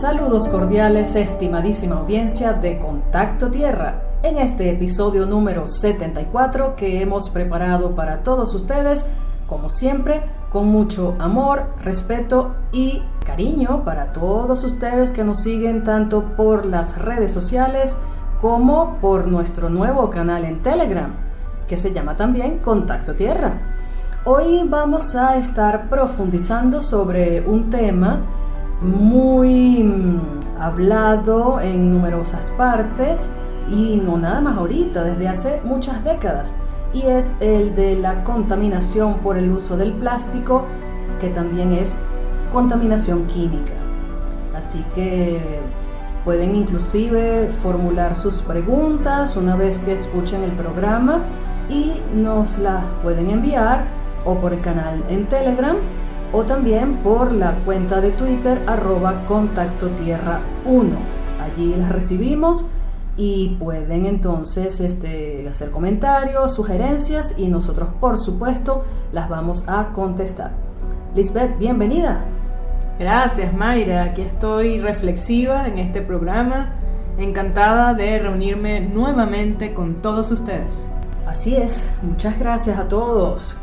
Saludos cordiales, estimadísima audiencia de Contacto Tierra, en este episodio número 74 que hemos preparado para todos ustedes, como siempre, con mucho amor, respeto y cariño para todos ustedes que nos siguen tanto por las redes sociales como por nuestro nuevo canal en Telegram, que se llama también Contacto Tierra. Hoy vamos a estar profundizando sobre un tema muy mm, hablado en numerosas partes y no nada más ahorita, desde hace muchas décadas, y es el de la contaminación por el uso del plástico, que también es contaminación química. Así que pueden inclusive formular sus preguntas una vez que escuchen el programa y nos las pueden enviar o por el canal en Telegram o también por la cuenta de Twitter arroba contacto tierra 1. Allí las recibimos y pueden entonces este, hacer comentarios, sugerencias y nosotros por supuesto las vamos a contestar. Lisbeth, bienvenida. Gracias Mayra, aquí estoy reflexiva en este programa, encantada de reunirme nuevamente con todos ustedes. Así es, muchas gracias a todos.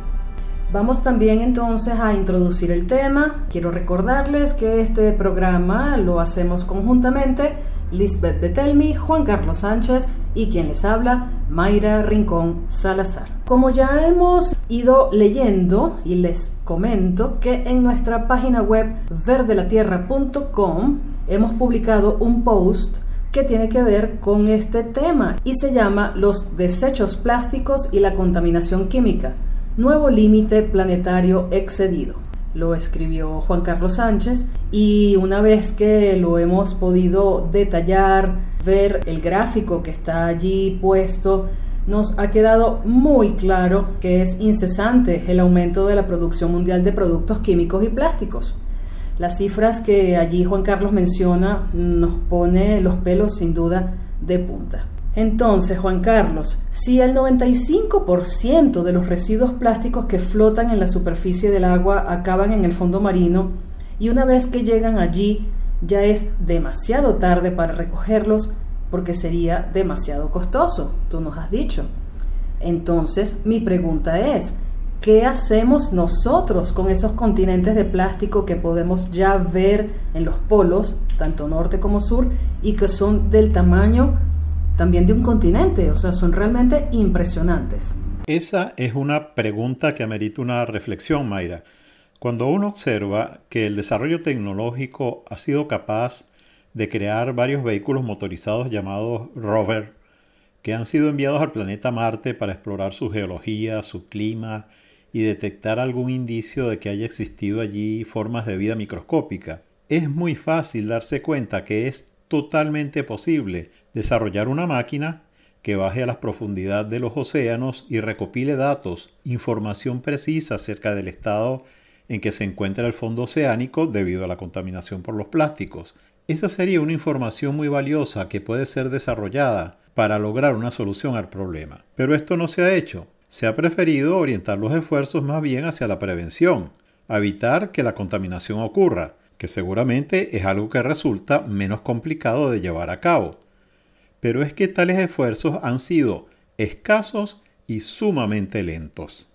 Vamos también entonces a introducir el tema. Quiero recordarles que este programa lo hacemos conjuntamente Lisbeth Betelmi, Juan Carlos Sánchez y quien les habla, Mayra Rincón Salazar. Como ya hemos ido leyendo y les comento que en nuestra página web verdelatierra.com hemos publicado un post que tiene que ver con este tema y se llama Los desechos plásticos y la contaminación química Nuevo límite planetario excedido. Lo escribió Juan Carlos Sánchez y una vez que lo hemos podido detallar, ver el gráfico que está allí puesto, nos ha quedado muy claro que es incesante el aumento de la producción mundial de productos químicos y plásticos. Las cifras que allí Juan Carlos menciona nos pone los pelos sin duda de punta. Entonces, Juan Carlos, si el 95% de los residuos plásticos que flotan en la superficie del agua acaban en el fondo marino y una vez que llegan allí ya es demasiado tarde para recogerlos porque sería demasiado costoso, tú nos has dicho. Entonces, mi pregunta es, ¿qué hacemos nosotros con esos continentes de plástico que podemos ya ver en los polos, tanto norte como sur, y que son del tamaño también de un continente, o sea, son realmente impresionantes. Esa es una pregunta que amerita una reflexión, Mayra. Cuando uno observa que el desarrollo tecnológico ha sido capaz de crear varios vehículos motorizados llamados rover, que han sido enviados al planeta Marte para explorar su geología, su clima y detectar algún indicio de que haya existido allí formas de vida microscópica, es muy fácil darse cuenta que es totalmente posible desarrollar una máquina que baje a las profundidades de los océanos y recopile datos, información precisa acerca del estado en que se encuentra el fondo oceánico debido a la contaminación por los plásticos. Esa sería una información muy valiosa que puede ser desarrollada para lograr una solución al problema. Pero esto no se ha hecho. Se ha preferido orientar los esfuerzos más bien hacia la prevención, evitar que la contaminación ocurra, que seguramente es algo que resulta menos complicado de llevar a cabo. Pero es que tales esfuerzos han sido escasos y sumamente lentos.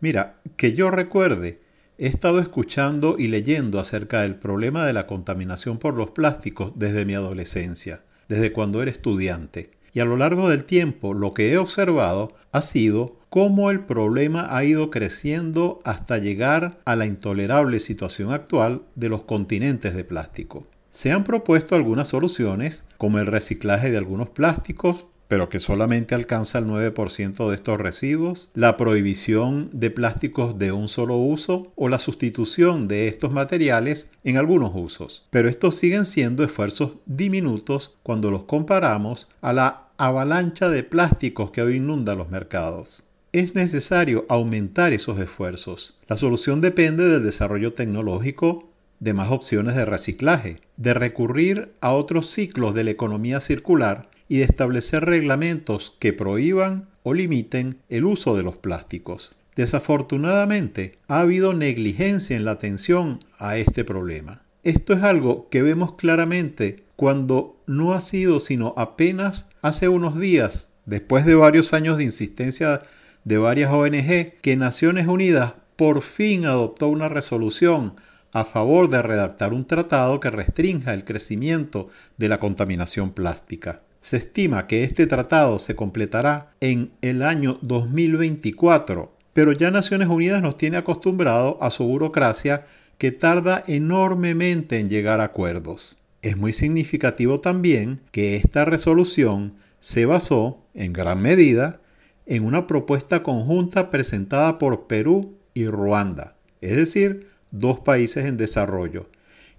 Mira, que yo recuerde, he estado escuchando y leyendo acerca del problema de la contaminación por los plásticos desde mi adolescencia, desde cuando era estudiante. Y a lo largo del tiempo lo que he observado ha sido cómo el problema ha ido creciendo hasta llegar a la intolerable situación actual de los continentes de plástico. Se han propuesto algunas soluciones, como el reciclaje de algunos plásticos, pero que solamente alcanza el 9% de estos residuos, la prohibición de plásticos de un solo uso o la sustitución de estos materiales en algunos usos. Pero estos siguen siendo esfuerzos diminutos cuando los comparamos a la avalancha de plásticos que hoy inunda los mercados es necesario aumentar esos esfuerzos. La solución depende del desarrollo tecnológico, de más opciones de reciclaje, de recurrir a otros ciclos de la economía circular y de establecer reglamentos que prohíban o limiten el uso de los plásticos. Desafortunadamente, ha habido negligencia en la atención a este problema. Esto es algo que vemos claramente cuando no ha sido sino apenas hace unos días, después de varios años de insistencia de varias ONG, que Naciones Unidas por fin adoptó una resolución a favor de redactar un tratado que restrinja el crecimiento de la contaminación plástica. Se estima que este tratado se completará en el año 2024, pero ya Naciones Unidas nos tiene acostumbrado a su burocracia que tarda enormemente en llegar a acuerdos. Es muy significativo también que esta resolución se basó, en gran medida, en una propuesta conjunta presentada por Perú y Ruanda, es decir, dos países en desarrollo,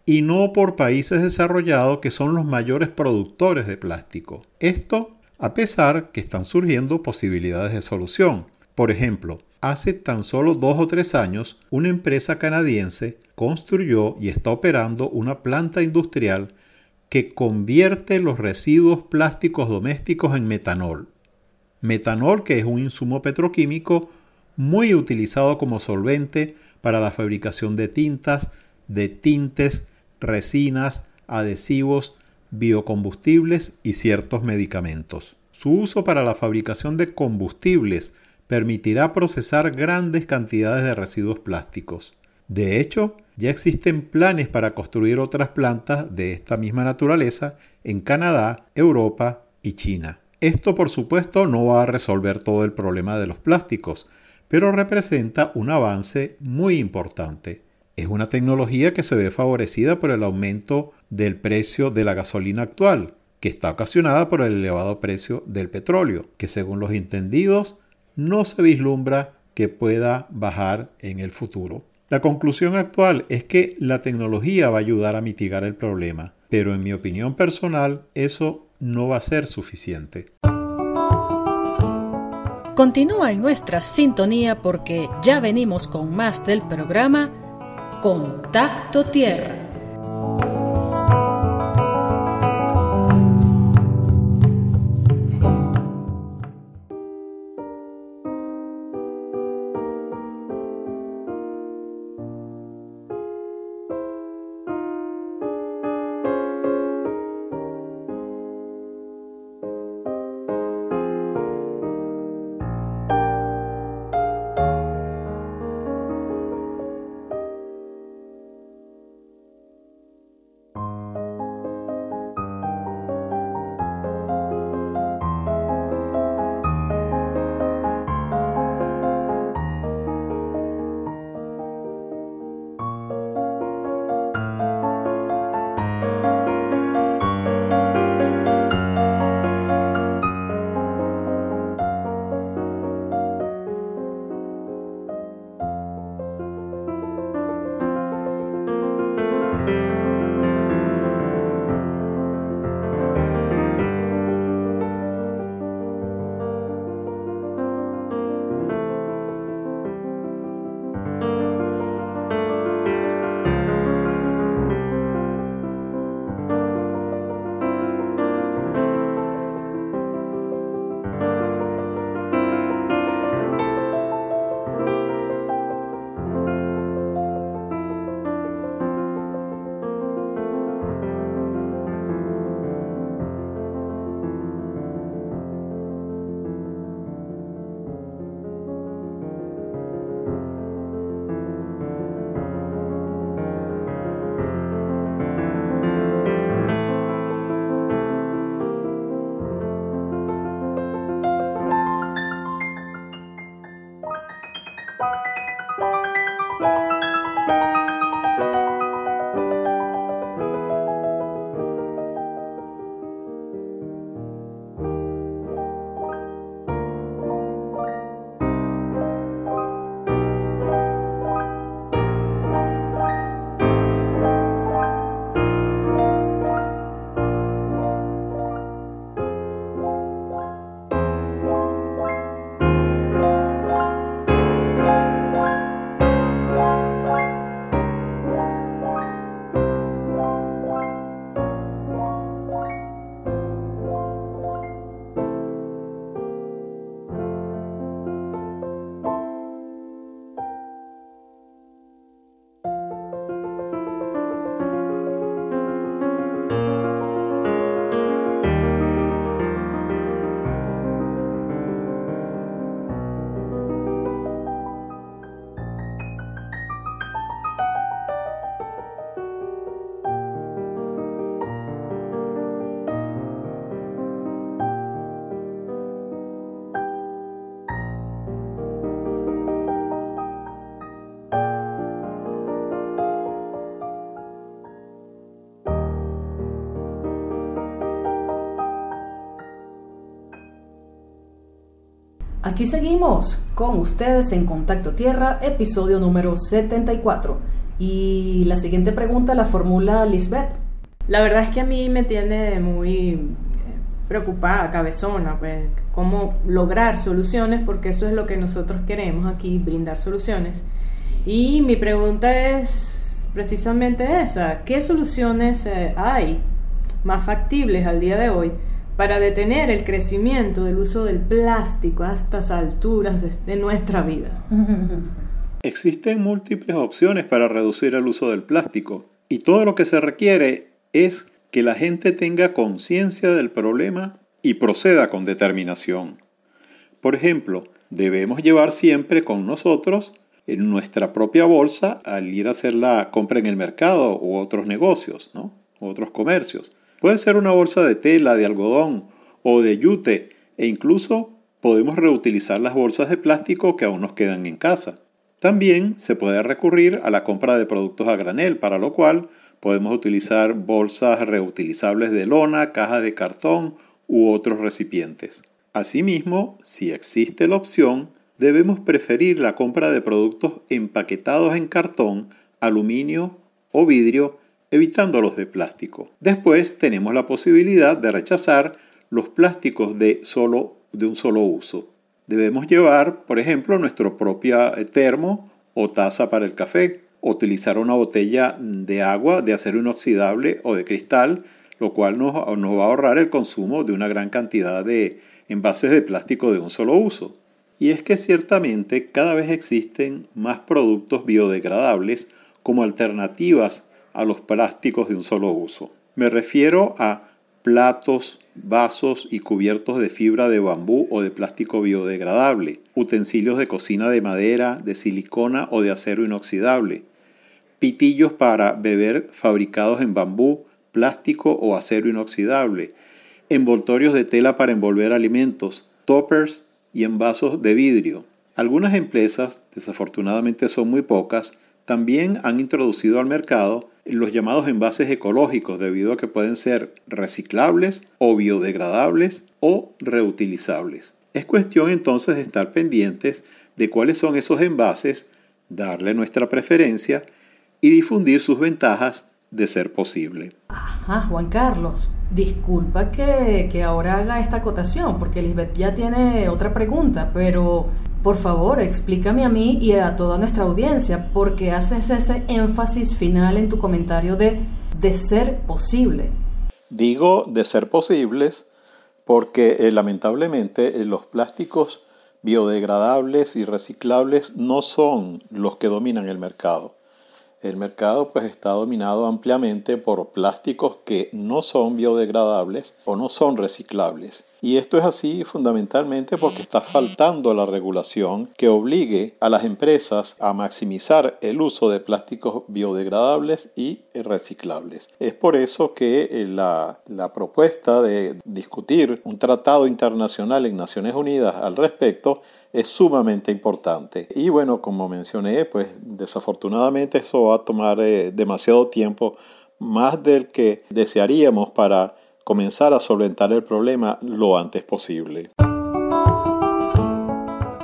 y no por países desarrollados que son los mayores productores de plástico. Esto a pesar que están surgiendo posibilidades de solución. Por ejemplo, hace tan solo dos o tres años, una empresa canadiense construyó y está operando una planta industrial que convierte los residuos plásticos domésticos en metanol. Metanol que es un insumo petroquímico muy utilizado como solvente para la fabricación de tintas, de tintes, resinas, adhesivos, biocombustibles y ciertos medicamentos. Su uso para la fabricación de combustibles permitirá procesar grandes cantidades de residuos plásticos. De hecho, ya existen planes para construir otras plantas de esta misma naturaleza en Canadá, Europa y China. Esto por supuesto no va a resolver todo el problema de los plásticos, pero representa un avance muy importante. Es una tecnología que se ve favorecida por el aumento del precio de la gasolina actual, que está ocasionada por el elevado precio del petróleo, que según los entendidos no se vislumbra que pueda bajar en el futuro. La conclusión actual es que la tecnología va a ayudar a mitigar el problema, pero en mi opinión personal eso no va a ser suficiente. Continúa en nuestra sintonía porque ya venimos con más del programa Contacto Tierra. Aquí seguimos con ustedes en Contacto Tierra, episodio número 74. Y la siguiente pregunta la formula Lisbeth. La verdad es que a mí me tiene muy eh, preocupada, cabezona, pues cómo lograr soluciones, porque eso es lo que nosotros queremos aquí, brindar soluciones. Y mi pregunta es precisamente esa, ¿qué soluciones eh, hay más factibles al día de hoy para detener el crecimiento del uso del plástico a estas alturas de nuestra vida. Existen múltiples opciones para reducir el uso del plástico y todo lo que se requiere es que la gente tenga conciencia del problema y proceda con determinación. Por ejemplo, debemos llevar siempre con nosotros en nuestra propia bolsa al ir a hacer la compra en el mercado u otros negocios, ¿no? Otros comercios. Puede ser una bolsa de tela, de algodón o de yute e incluso podemos reutilizar las bolsas de plástico que aún nos quedan en casa. También se puede recurrir a la compra de productos a granel, para lo cual podemos utilizar bolsas reutilizables de lona, cajas de cartón u otros recipientes. Asimismo, si existe la opción, debemos preferir la compra de productos empaquetados en cartón, aluminio o vidrio evitando los de plástico. Después tenemos la posibilidad de rechazar los plásticos de, solo, de un solo uso. Debemos llevar, por ejemplo, nuestro propio termo o taza para el café, utilizar una botella de agua de acero inoxidable o de cristal, lo cual nos, nos va a ahorrar el consumo de una gran cantidad de envases de plástico de un solo uso. Y es que ciertamente cada vez existen más productos biodegradables como alternativas a los plásticos de un solo uso. Me refiero a platos, vasos y cubiertos de fibra de bambú o de plástico biodegradable, utensilios de cocina de madera, de silicona o de acero inoxidable, pitillos para beber fabricados en bambú, plástico o acero inoxidable, envoltorios de tela para envolver alimentos, toppers y envasos de vidrio. Algunas empresas, desafortunadamente son muy pocas, también han introducido al mercado los llamados envases ecológicos debido a que pueden ser reciclables o biodegradables o reutilizables. Es cuestión entonces de estar pendientes de cuáles son esos envases, darle nuestra preferencia y difundir sus ventajas de ser posible. Ajá, Juan Carlos, disculpa que, que ahora haga esta acotación, porque Lisbeth ya tiene otra pregunta, pero por favor, explícame a mí y a toda nuestra audiencia por qué haces ese énfasis final en tu comentario de de ser posible. Digo de ser posibles porque eh, lamentablemente eh, los plásticos biodegradables y reciclables no son los que dominan el mercado. El mercado pues está dominado ampliamente por plásticos que no son biodegradables o no son reciclables. Y esto es así fundamentalmente porque está faltando la regulación que obligue a las empresas a maximizar el uso de plásticos biodegradables y reciclables. Es por eso que eh, la, propuesta de discutir un tratado internacional en Naciones Unidas al respecto es sumamente importante. Y bueno, como mencioné, pues desafortunadamente eso va a tomar eh, demasiado tiempo, más del que desearíamos para comenzar a solventar el problema lo antes posible.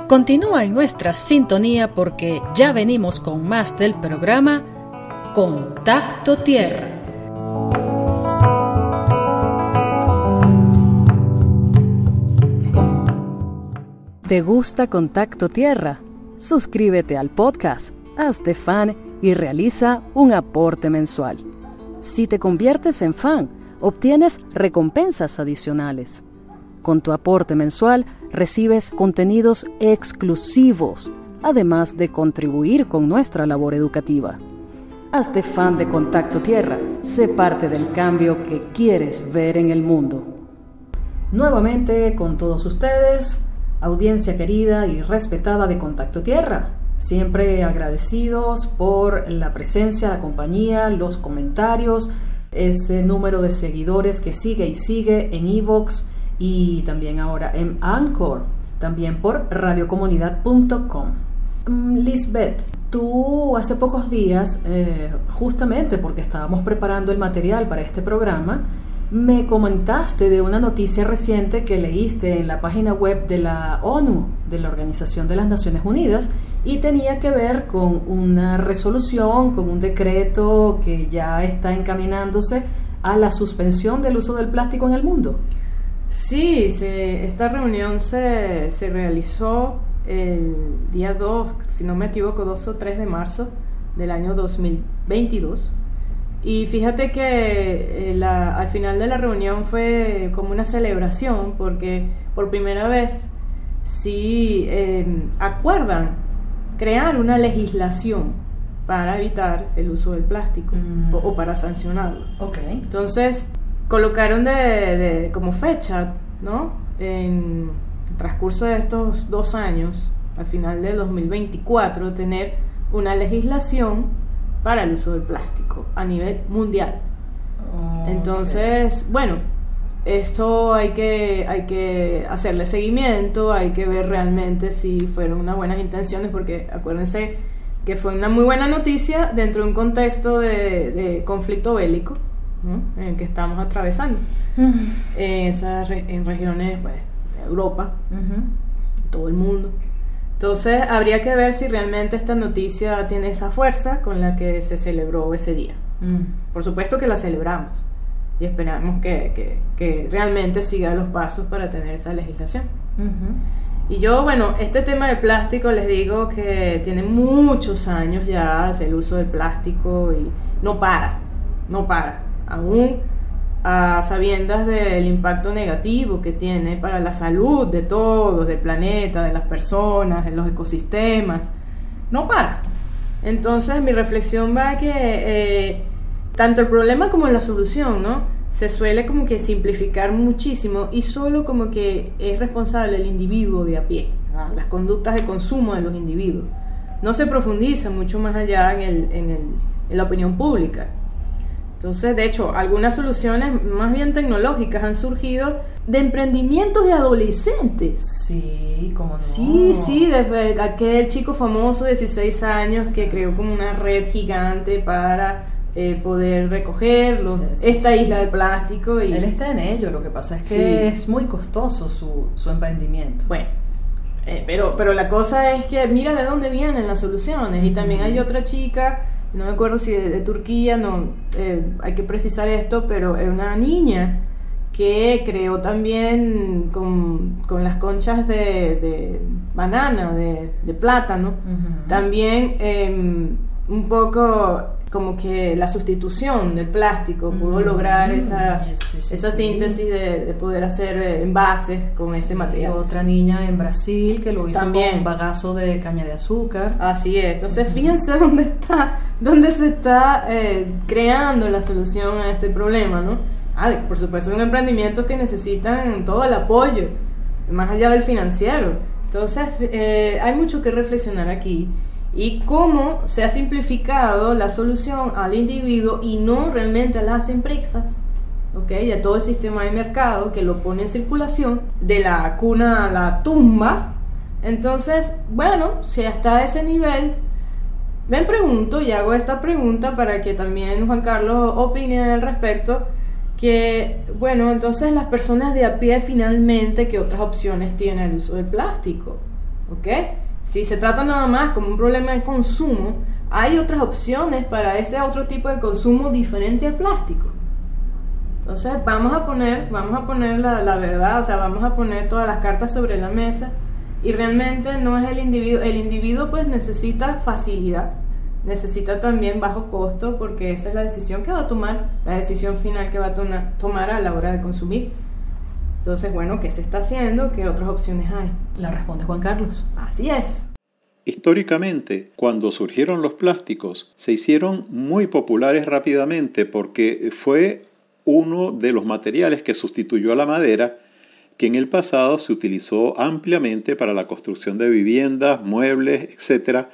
Continúa en nuestra sintonía porque ya venimos con más del programa Contacto Tierra. ¿Te gusta Contacto Tierra? Suscríbete al podcast, hazte fan y realiza un aporte mensual. Si te conviertes en fan, obtienes recompensas adicionales. Con tu aporte mensual recibes contenidos exclusivos, además de contribuir con nuestra labor educativa. Hazte fan de Contacto Tierra, sé parte del cambio que quieres ver en el mundo. Nuevamente con todos ustedes, audiencia querida y respetada de Contacto Tierra. Siempre agradecidos por la presencia, la compañía, los comentarios, ese número de seguidores que sigue y sigue en Evox y también ahora en Anchor, también por radiocomunidad.com. Mm, Lisbeth, tú hace pocos días, eh, justamente porque estábamos preparando el material para este programa, me comentaste de una noticia reciente que leíste en la página web de la ONU, de la Organización de las Naciones Unidas, y tenía que ver con una resolución, con un decreto que ya está encaminándose a la suspensión del uso del plástico en el mundo. Sí, esta reunión se, se realizó el día 2, si no me equivoco, 2 o 3 de marzo del año 2022 y fíjate que eh, al final de la reunión fue como una celebración porque por primera vez sí em, acuerdan crear una legislación para evitar el uso del plástico mm. o, para sancionarlo. Okay. Entonces colocaron de, como fecha, ¿no? En el transcurso de estos dos años, al final de 2024, tener una legislación para el uso del plástico a nivel mundial. Entonces, bueno, esto hay que, hay que hacerle seguimiento, hay que ver realmente si fueron unas buenas intenciones, porque acuérdense que fue una muy buena noticia dentro de un contexto de, conflicto bélico en el que estamos atravesando. en, esas, en regiones, pues, Europa, todo el mundo. Entonces habría que ver si realmente esta noticia tiene esa fuerza con la que se celebró ese día. Mm. Por supuesto que la celebramos y esperamos que, realmente siga los pasos para tener esa legislación. Y yo, bueno, este tema del plástico les digo que tiene muchos años ya el uso del plástico y no para, no para. Aún a sabiendas del impacto negativo que tiene para la salud de todos, del planeta, de las personas, de los ecosistemas. No para. Entonces mi reflexión va a que eh, tanto el problema como la solución, ¿no? Se suele como que simplificar muchísimo y solo como que es responsable el individuo de a pie, las conductas de consumo de los individuos. No se profundiza mucho más allá en, el, en, el, en la opinión pública. Entonces, de hecho, algunas soluciones más bien tecnológicas han surgido de emprendimientos de adolescentes. Sí, como no. Sí, sí, desde aquel chico famoso de 16 años que creó como una red gigante para eh, poder recogerlo, esta isla de plástico. Y... Él está en ello, lo que pasa es que es muy costoso su, su emprendimiento. Bueno, eh, pero, pero la cosa es que mira de dónde vienen las soluciones. Y también hay otra chica no me acuerdo si de, Turquía, no, eh, hay que precisar esto, pero era una niña que creó también con, las conchas de, banana, de, plátano, también em, un poco como que la sustitución del plástico pudo lograr esa, esa síntesis de, poder hacer eh, envases con este material. Otra niña en Brasil que lo hizo También. con un bagazo de caña de azúcar. Así es. Entonces fíjense dónde está, dónde se está eh, creando la solución a este problema, ¿no? Ah, por supuesto, son emprendimientos que necesitan todo el apoyo, más allá del financiero. Entonces, eh, hay mucho que reflexionar aquí y cómo se ha simplificado la solución al individuo y no realmente a las empresas, ¿ok? Y a todo el sistema de mercado que lo pone en circulación, de la cuna a la tumba. Entonces, bueno, si hasta ese nivel, me pregunto y hago esta pregunta para que también Juan Carlos opine al respecto, que, bueno, entonces las personas de a pie finalmente, ¿qué otras opciones tiene el uso del plástico? ¿Ok? Si se trata nada más como un problema de consumo, hay otras opciones para ese otro tipo de consumo diferente al plástico. Entonces vamos a poner, vamos a poner la, la, verdad, o sea, vamos a poner todas las cartas sobre la mesa y realmente no es el individuo, el individuo pues necesita facilidad, necesita también bajo costo porque esa es la decisión que va a tomar, la decisión final que va a tomar a la hora de consumir. Entonces, bueno, ¿qué se está haciendo? ¿Qué otras opciones hay? La responde Juan Carlos. Así es. Históricamente, cuando surgieron los plásticos, se hicieron muy populares rápidamente porque fue uno de los materiales que sustituyó a la madera que en el pasado se utilizó ampliamente para la construcción de viviendas, muebles, etc.,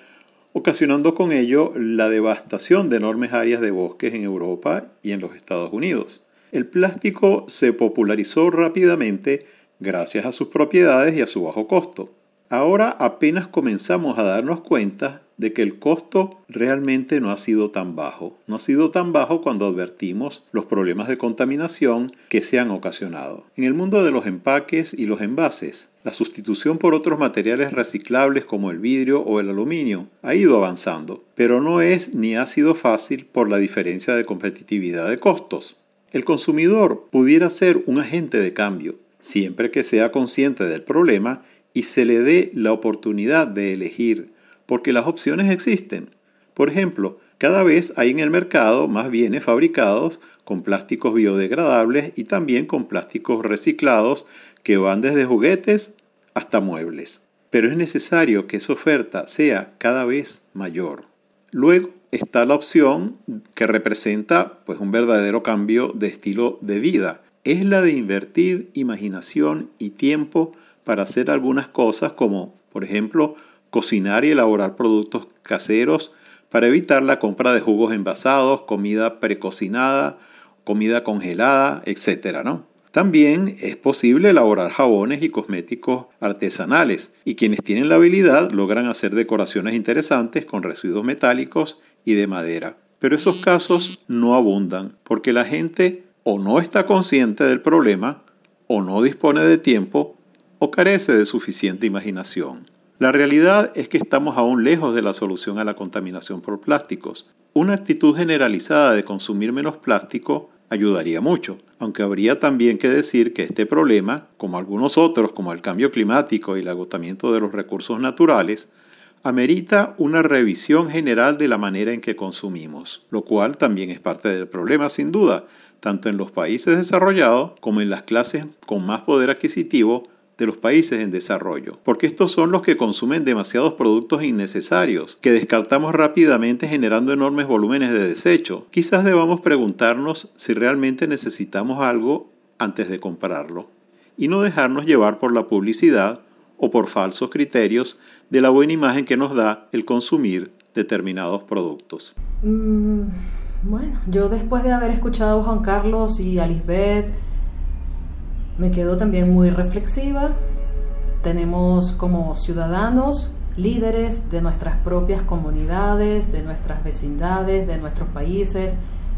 ocasionando con ello la devastación de enormes áreas de bosques en Europa y en los Estados Unidos. El plástico se popularizó rápidamente gracias a sus propiedades y a su bajo costo. Ahora apenas comenzamos a darnos cuenta de que el costo realmente no ha sido tan bajo. No ha sido tan bajo cuando advertimos los problemas de contaminación que se han ocasionado. En el mundo de los empaques y los envases, la sustitución por otros materiales reciclables como el vidrio o el aluminio ha ido avanzando, pero no es ni ha sido fácil por la diferencia de competitividad de costos. El consumidor pudiera ser un agente de cambio, siempre que sea consciente del problema y se le dé la oportunidad de elegir, porque las opciones existen. Por ejemplo, cada vez hay en el mercado más bienes fabricados con plásticos biodegradables y también con plásticos reciclados que van desde juguetes hasta muebles. Pero es necesario que esa oferta sea cada vez mayor. Luego está la opción que representa pues un verdadero cambio de estilo de vida. Es la de invertir imaginación y tiempo para hacer algunas cosas como, por ejemplo, cocinar y elaborar productos caseros para evitar la compra de jugos envasados, comida precocinada, comida congelada, etc. ¿no? También es posible elaborar jabones y cosméticos artesanales y quienes tienen la habilidad logran hacer decoraciones interesantes con residuos metálicos y de madera. Pero esos casos no abundan porque la gente o no está consciente del problema o no dispone de tiempo o carece de suficiente imaginación. La realidad es que estamos aún lejos de la solución a la contaminación por plásticos. Una actitud generalizada de consumir menos plástico ayudaría mucho, aunque habría también que decir que este problema, como algunos otros como el cambio climático y el agotamiento de los recursos naturales, amerita una revisión general de la manera en que consumimos, lo cual también es parte del problema sin duda, tanto en los países desarrollados como en las clases con más poder adquisitivo de los países en desarrollo, porque estos son los que consumen demasiados productos innecesarios, que descartamos rápidamente generando enormes volúmenes de desecho. Quizás debamos preguntarnos si realmente necesitamos algo antes de comprarlo, y no dejarnos llevar por la publicidad o por falsos criterios de la buena imagen que nos da el consumir determinados productos. Mm, bueno, yo después de haber escuchado a Juan Carlos y a Lisbeth, me quedo también muy reflexiva. Tenemos como ciudadanos líderes de nuestras propias comunidades, de nuestras vecindades, de nuestros países,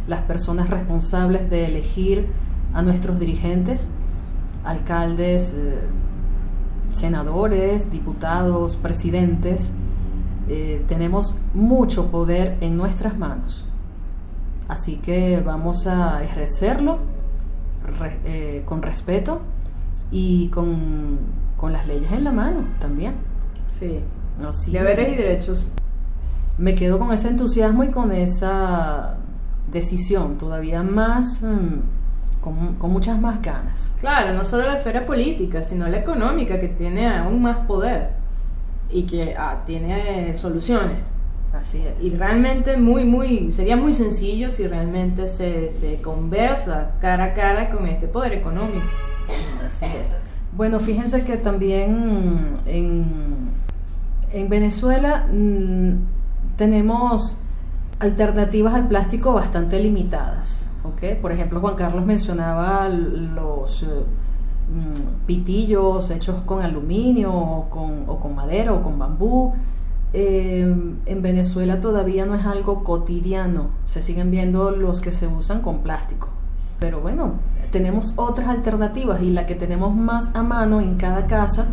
las personas responsables de elegir a nuestros dirigentes, alcaldes, eh, senadores, diputados, presidentes. Eh, tenemos mucho poder en nuestras manos. Así que vamos a ejercerlo eh, con respeto y con, las leyes en la mano también. Sí. Así Deberes y derechos. Me quedo con ese entusiasmo y con esa decisión todavía más, mm, con, muchas más ganas. Claro, no solo la esfera política, sino la económica, que tiene aún más poder y que ah, tiene soluciones. Así es. Y realmente muy, muy, sería muy sencillo si realmente se, se conversa cara a cara con este poder económico. Sí, así es. Bueno, fíjense que también en, en Venezuela mm, tenemos alternativas al plástico bastante limitadas. ¿Okay? Por ejemplo, Juan Carlos mencionaba los eh, mm, pitillos hechos con aluminio o con, o con madera o con bambú. Em, en Venezuela todavía no es algo cotidiano, se siguen viendo los que se usan con plástico. Pero bueno, tenemos otras alternativas y la que tenemos más a mano en cada casa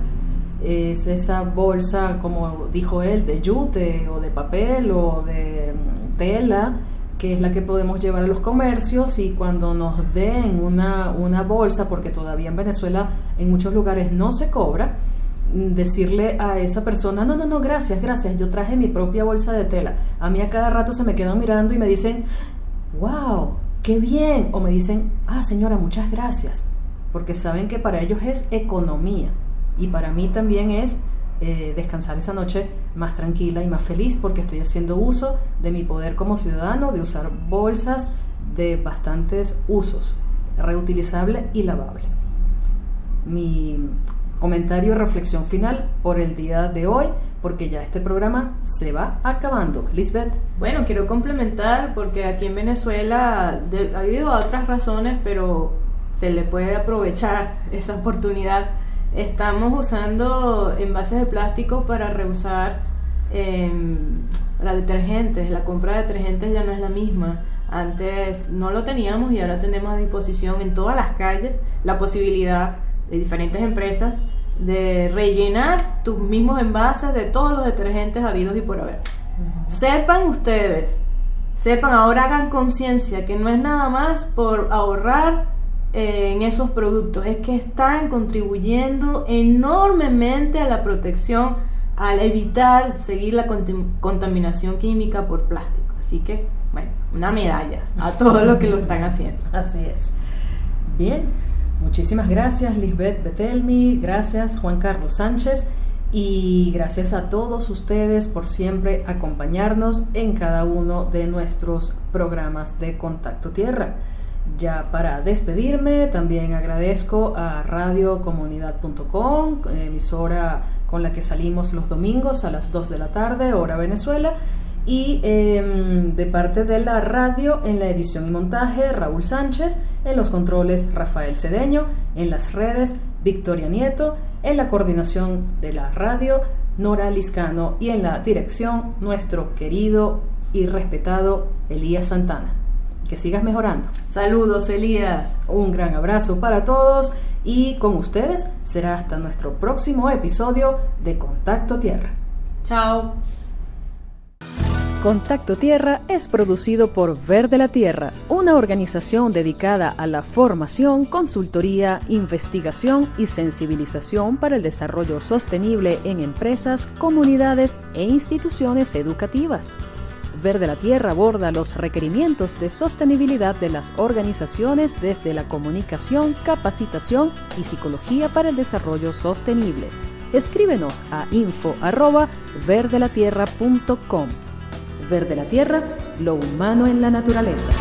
es esa bolsa, como dijo él, de yute o de papel o de mm, tela, que es la que podemos llevar a los comercios y cuando nos den una, una bolsa, porque todavía en Venezuela en muchos lugares no se cobra, decirle a esa persona, no, no, no, gracias, gracias, yo traje mi propia bolsa de tela. A mí a cada rato se me quedan mirando y me dicen, wow, qué bien. O me dicen, ah, señora, muchas gracias. Porque saben que para ellos es economía. Y para mí también es eh, descansar esa noche más tranquila y más feliz porque estoy haciendo uso de mi poder como ciudadano de usar bolsas de bastantes usos, reutilizable y lavable. Mi comentario y reflexión final por el día de hoy, porque ya este programa se va acabando. Lisbeth. Bueno, quiero complementar porque aquí en Venezuela ha habido otras razones, pero se le puede aprovechar esa oportunidad. Estamos usando envases de plástico para reusar em, la detergentes, la compra de detergentes ya no es la misma. Antes no lo teníamos y ahora tenemos a disposición en todas las calles la posibilidad de diferentes empresas de rellenar tus mismos envases de todos los detergentes habidos y por haber. Sepan ustedes, sepan, ahora hagan conciencia que no es nada más por ahorrar en esos productos, es que están contribuyendo enormemente a la protección al evitar seguir la contaminación química por plástico. Así que, bueno, una medalla a todos los que lo están haciendo. Así es. Bien, muchísimas gracias Lisbeth Betelmi, gracias Juan Carlos Sánchez y gracias a todos ustedes por siempre acompañarnos en cada uno de nuestros programas de Contacto Tierra. Ya para despedirme, también agradezco a radiocomunidad.com, emisora con la que salimos los domingos a las 2 de la tarde, hora Venezuela, y em, de parte de la radio en la edición y montaje Raúl Sánchez, en los controles Rafael Cedeño, en las redes Victoria Nieto, en la coordinación de la radio Nora Liscano y en la dirección nuestro querido y respetado Elías Santana. Que sigas mejorando. Saludos Elías. Un gran abrazo para todos y con ustedes será hasta nuestro próximo episodio de Contacto Tierra. Chao. Contacto Tierra es producido por Verde la Tierra, una organización dedicada a la formación, consultoría, investigación y sensibilización para el desarrollo sostenible en empresas, comunidades e instituciones educativas. Verde la Tierra aborda los requerimientos de sostenibilidad de las organizaciones desde la comunicación, capacitación y psicología para el desarrollo sostenible. Escríbenos a info@verdelatierra.com. Verde la Tierra, lo humano en la naturaleza.